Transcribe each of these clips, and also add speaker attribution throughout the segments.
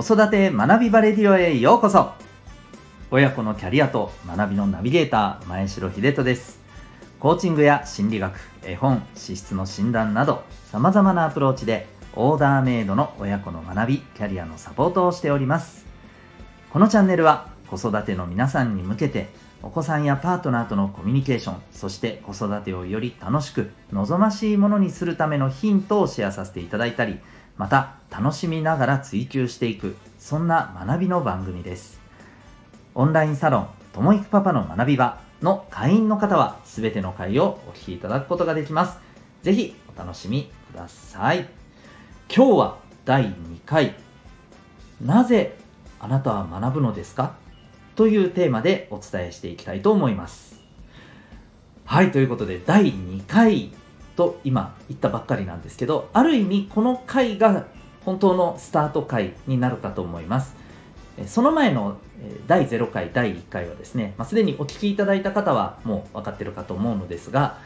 Speaker 1: 子育て学びバレディオへようこそ。親子のキャリアと学びのナビゲーター前城秀人です。コーチングや心理学絵本資質の診断などさまざまなアプローチでオーダーメイドの親子の学びキャリアのサポートをしております。このチャンネルは子育ての皆さんに向けてお子さんやパートナーとのコミュニケーションそして子育てをより楽しく望ましいものにするためのヒントをシェアさせていただいたりまた楽しみながら追求していくそんな学びの番組です。オンラインサロンともいくパパの学び場の会員の方は全ての回をお聞きいただくことができます。ぜひお楽しみください。今日は第2回。なぜあなたは学ぶのですか？というテーマでお伝えしていきたいと思います。はいということで第2回。と今言ったばっかりなんですけどある意味この回が本当のスタート回になるかと思います。その前の第0回第1回はですね、まあ、すでにお聞きいただいた方はもう分かってるかと思うのですが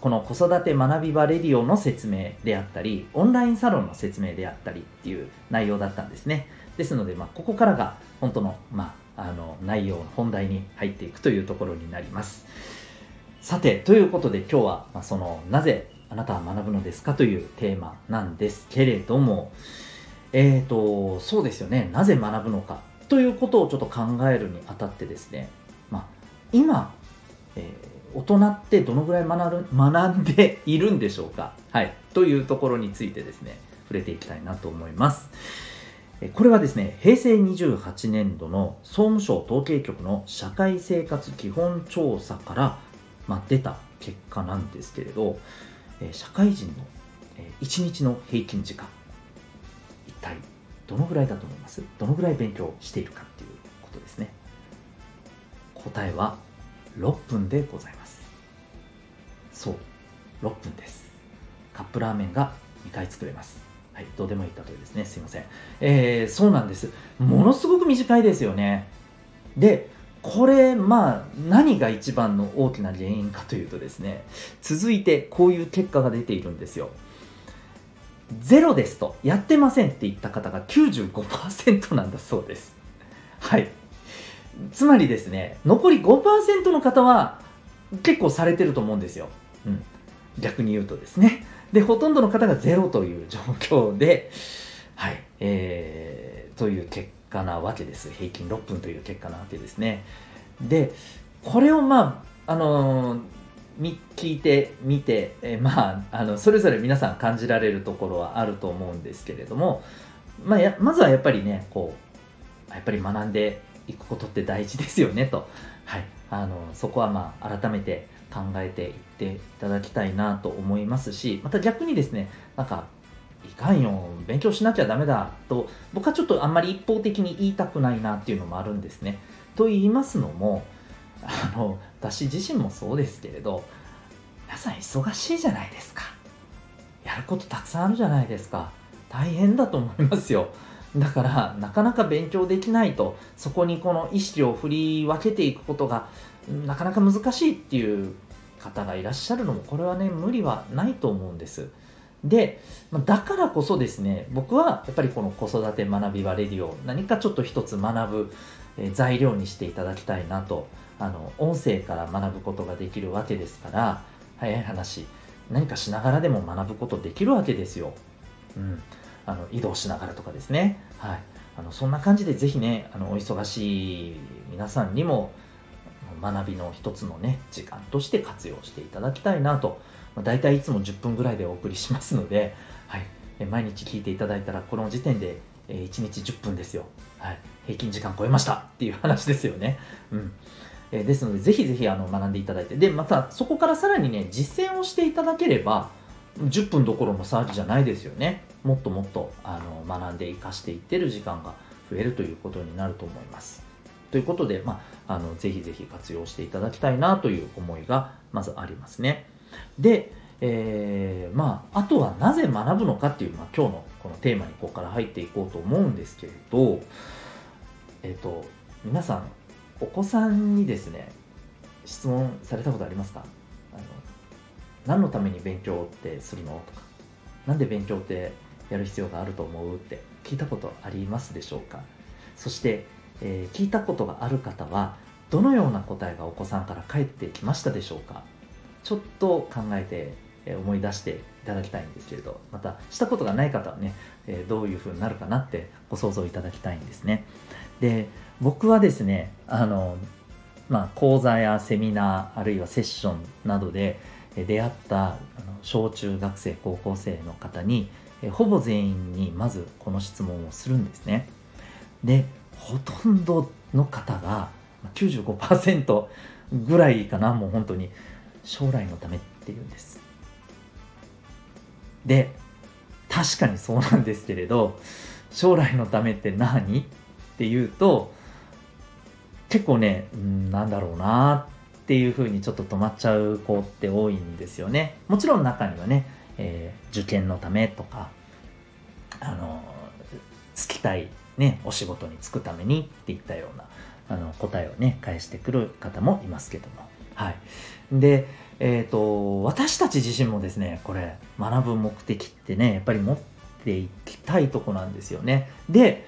Speaker 1: この子育て学び場レディオの説明であったりオンラインサロンの説明であったりっていう内容だったんですね。ですので、まあ、ここからが本当の,、まあ、あの内容の本題に入っていくというところになります。さて、ということで今日は、まあ、その、なぜあなたは学ぶのですかというテーマなんですけれども、えっ、ー、と、そうですよね。なぜ学ぶのかということをちょっと考えるにあたってですね、まあ、今、えー、大人ってどのぐらい学る学んでいるんでしょうかはい。というところについてですね、触れていきたいなと思います。これはですね、平成28年度の総務省統計局の社会生活基本調査からまあ、出た結果なんですけれど、えー、社会人の、えー、1日の平均時間一体どのぐらいだと思います？どのぐらい勉強しているかっていうことですね答えは6分でございますそう6分ですカップラーメンが2回作れますはい、どうでもいい例えですね。すいません。えー、そうなんです。ものすごく短いですよね。で、これまあ何が一番の大きな原因かというとですね続いてこういう結果が出ているんですよ。ゼロですとやってませんって言った方が95%なんだそうです。はい。つまりですね残り5%の方は結構されてると思うんですよ、うん、逆に言うとですね。でほとんどの方がゼロという状況ではい。えー、という結果なわけです平均6分という結果なわけですね。でこれをまああのー、聞いてみて、えまあ、あのそれぞれ皆さん感じられるところはあると思うんですけれども、まあ、やまずはやっぱりねこうやっぱり学んでいくことって大事ですよねと、はい、あのそこはまあ改めて考えていっていただきたいなと思いますしまた逆にですねなんかいかんよ勉強しなきゃダメだと僕はちょっとあんまり一方的に言いたくないなっていうのもあるんですね。と言いますのもあの私自身もそうですけれど皆さん忙しいじゃないですか。やることたくさんあるじゃないですか。大変だと思いますよ。だからなかなか勉強できないとそこにこの意識を振り分けていくことがなかなか難しいっていう方がいらっしゃるのもこれはね無理はないと思うんです。で、だからこそですね、僕はやっぱりこの子育て学び場レディを何かちょっと一つ学ぶ材料にしていただきたいなと、あの、音声から学ぶことができるわけですから、早い話、何かしながらでも学ぶことできるわけですよ。うん。あの、移動しながらとかですね。はい。あの、そんな感じでぜひね、あの、お忙しい皆さんにも、学びの一つのね、時間として活用していただきたいなとまあ、大体いつも10分ぐらいでお送りしますので、はい、毎日聞いていただいたらこの時点で1日10分ですよ、はい、平均時間超えましたっていう話ですよね。うんえですので、ぜひぜひあの学んでいただいて、で、またそこからさらにね、実践をしていただければ、10分どころの騒ぎじゃないですよね。もっともっとあの学んで生かしていってる時間が増えるということになると思います。ということで、まあ、あのぜひぜひ活用していただきたいなという思いがまずありますね。で、えー、まあ、あとはなぜ学ぶのかっていう、まあ、今日のこのテーマにここから入っていこうと思うんですけれど、えっ、ー、と、皆さん、お子さんにですね、質問されたことありますか？あの何のために勉強ってするのとか、何で勉強ってやる必要があると思うって聞いたことありますでしょうか？そしてえー、聞いたことがある方はどのような答えがお子さんから返ってきましたでしょうか？ちょっと考えて、え思い出していただきたいんですけれどまたしたことがない方はね、え、どういうふうになるかなってご想像いただきたいんですね。で僕はですねあのまあ、講座やセミナーあるいはセッションなどで出会った小中学生高校生の方にほぼ全員にまずこの質問をするんですね。でほとんどの方が95%ぐらいかなもう本当に。将来のためっていうんです。で確かにそうなんですけれど将来のためって何っていうと結構ね、うん、なんだろうなっていうふうにちょっと止まっちゃう子って多いんですよね。もちろん中にはね、えー、受験のためとかあのつきたいね、お仕事に就くためにっていったようなあの答えをね返してくる方もいますけども。はい。でえっ、ー、と私たち自身もですねこれ学ぶ目的ってねやっぱり持っていきたいとこなんですよね。で、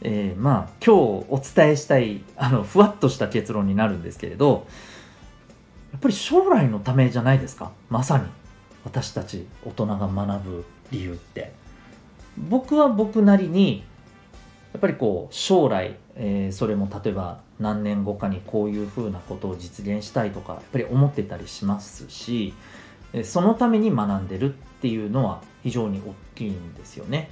Speaker 1: えー、まあ今日お伝えしたいあのふわっとした結論になるんですけれどやっぱり将来のためじゃないですか？まさに。私たち大人が学ぶ理由って。僕は僕なりにやっぱりこう将来、えー、それも例えば何年後かにこういうふうなことを実現したいとかやっぱり思ってたりしますしそのために学んでるっていうのは非常に大きいんですよね。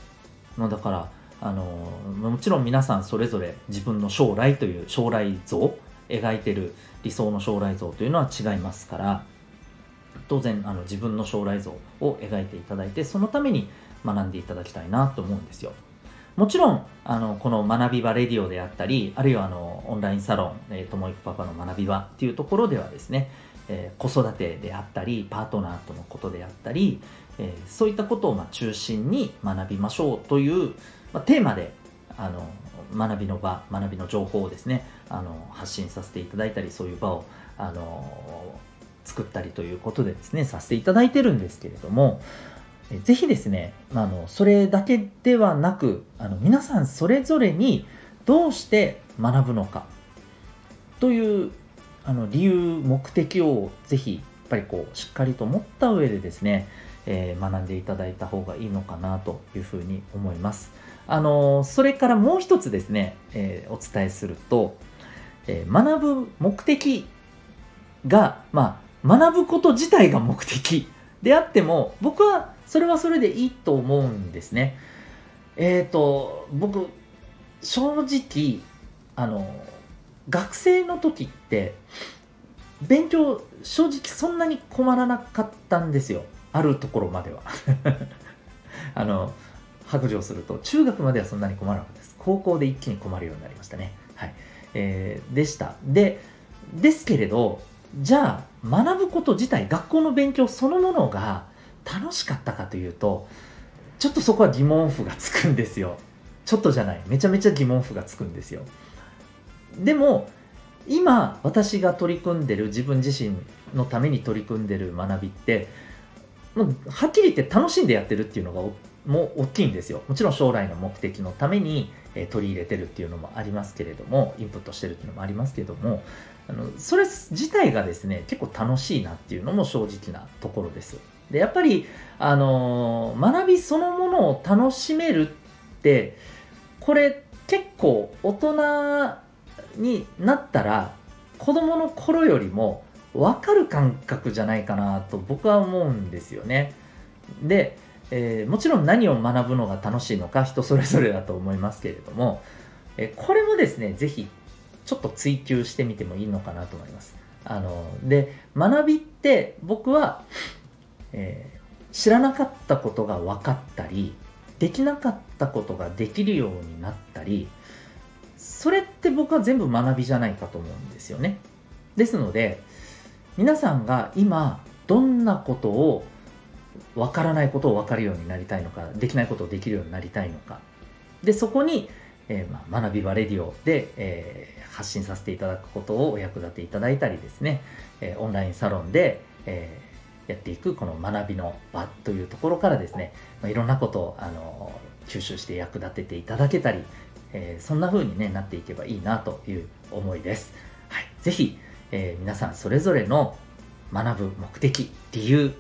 Speaker 1: だからあのもちろん皆さんそれぞれ自分の将来という将来像描いてる理想の将来像というのは違いますから当然あの自分の将来像を描いていただいてそのために学んでいただきたいなと思うんですよ。もちろん、あの、この学び場レディオであったり、あるいはあの、オンラインサロン、えー、ともいくパパの学び場っていうところではですね、えー、子育てであったり、パートナーとのことであったり、えー、そういったことをまあ中心に学びましょうという、まあ、テーマで、あの、学びの場、学びの情報をですね、あの、発信させていただいたり、そういう場を、あの、作ったりということでですね、させていただいてるんですけれども、ぜひですね、あのそれだけではなくあの皆さんそれぞれにどうして学ぶのかというあの理由目的をぜひやっぱりこうしっかりと持った上でですね、えー、学んでいただいた方がいいのかなというふうに思います。あのそれからもう一つですね、えー、お伝えすると、えー、学ぶ目的が、まあ、学ぶこと自体が目的であっても僕はそれはそれでいいと思うんですね。えっ、ー、と、僕、正直、あの、学生の時って、勉強、正直そんなに困らなかったんですよ。あるところまでは。あの、白状すると、中学まではそんなに困らなかったです。高校で一気に困るようになりましたね。はい。えー、でした。で、ですけれど、じゃあ、学ぶこと自体、学校の勉強そのものが、楽しかったかというとちょっとそこは疑問符がつくんですよ。ちょっとじゃない。めちゃめちゃ疑問符がつくんですよ。でも今私が取り組んでる自分自身のために取り組んでる学びってもうはっきり言って楽しんでやってるっていうのがもう大きいんですよ。もちろん将来の目的のために、え取り入れてるっていうのもありますけれどもインプットしてるっていうのもありますけれどもあのそれ自体がですね結構楽しいなっていうのも正直なところです。でやっぱり、あのー、学びそのものを楽しめるってこれ結構大人になったら子供の頃よりも分かる感覚じゃないかなと僕は思うんですよね。で、えー、もちろん何を学ぶのが楽しいのか人それぞれだと思いますけれども、えー、これもですね是非ちょっと追求してみてもいいのかなと思います。あので学びって僕はえー、知らなかったことが分かったりできなかったことができるようになったりそれって僕は全部学びじゃないかと思うんですよね。ですので皆さんが今どんなことを分からないことを分かるようになりたいのかできないことをできるようになりたいのか。でそこに、えー、まあ、学びバレディオで、えー、発信させていただくことをお役立ていただいたりですね、え、オンラインサロンで、えやっていくこの学びの場というところからですね、ま、いろんなことをあの吸収して役立てていただけたり、えー、そんな風に、ね、なっていけばいいなという思いです。はい、ぜひ、えー、皆さんそれぞれの学ぶ目的、理由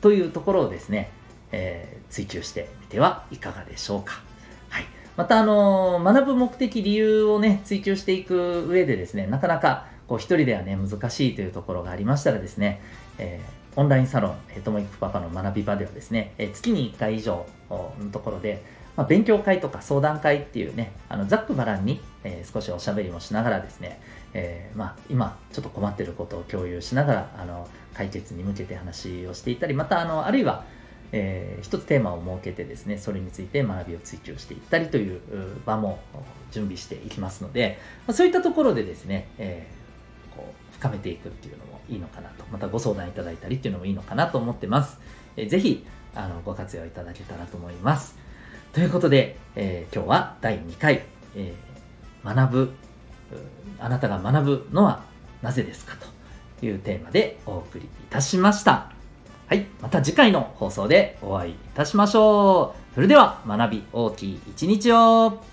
Speaker 1: というところをですね、えー、追求してみてはいかがでしょうか。はい。また、あの、学ぶ目的、理由をね、追求していく上でですね、なかなか、こう、一人ではね、難しいというところがありましたらですね、えー、オンラインサロン、えー、ともいくパパの学び場ではですね、えー、月に1回以上のところで、まあ、勉強会とか相談会っていうね、あのざっくばらんに、えー、少しおしゃべりもしながらですね、えー、まあ、今ちょっと困ってることを共有しながらあの解決に向けて話をしていたりまたあのあるいは、えー、一つテーマを設けてですねそれについて学びを追求していったりという場も準備していきますので、まあ、そういったところでですね、えー、こう深めていくっていうのもいいのかなと。またご相談いただいたりっていうのもいいのかなと思ってます、えー、ぜひあのご活用いただけたらと思います。ということで、えー、今日は第2回、えー、学ぶあなたが学ぶのはなぜですかというテーマでお送りいたしました。はい、また次回の放送でお会いいたしましょう。それでは学び大きい一日を。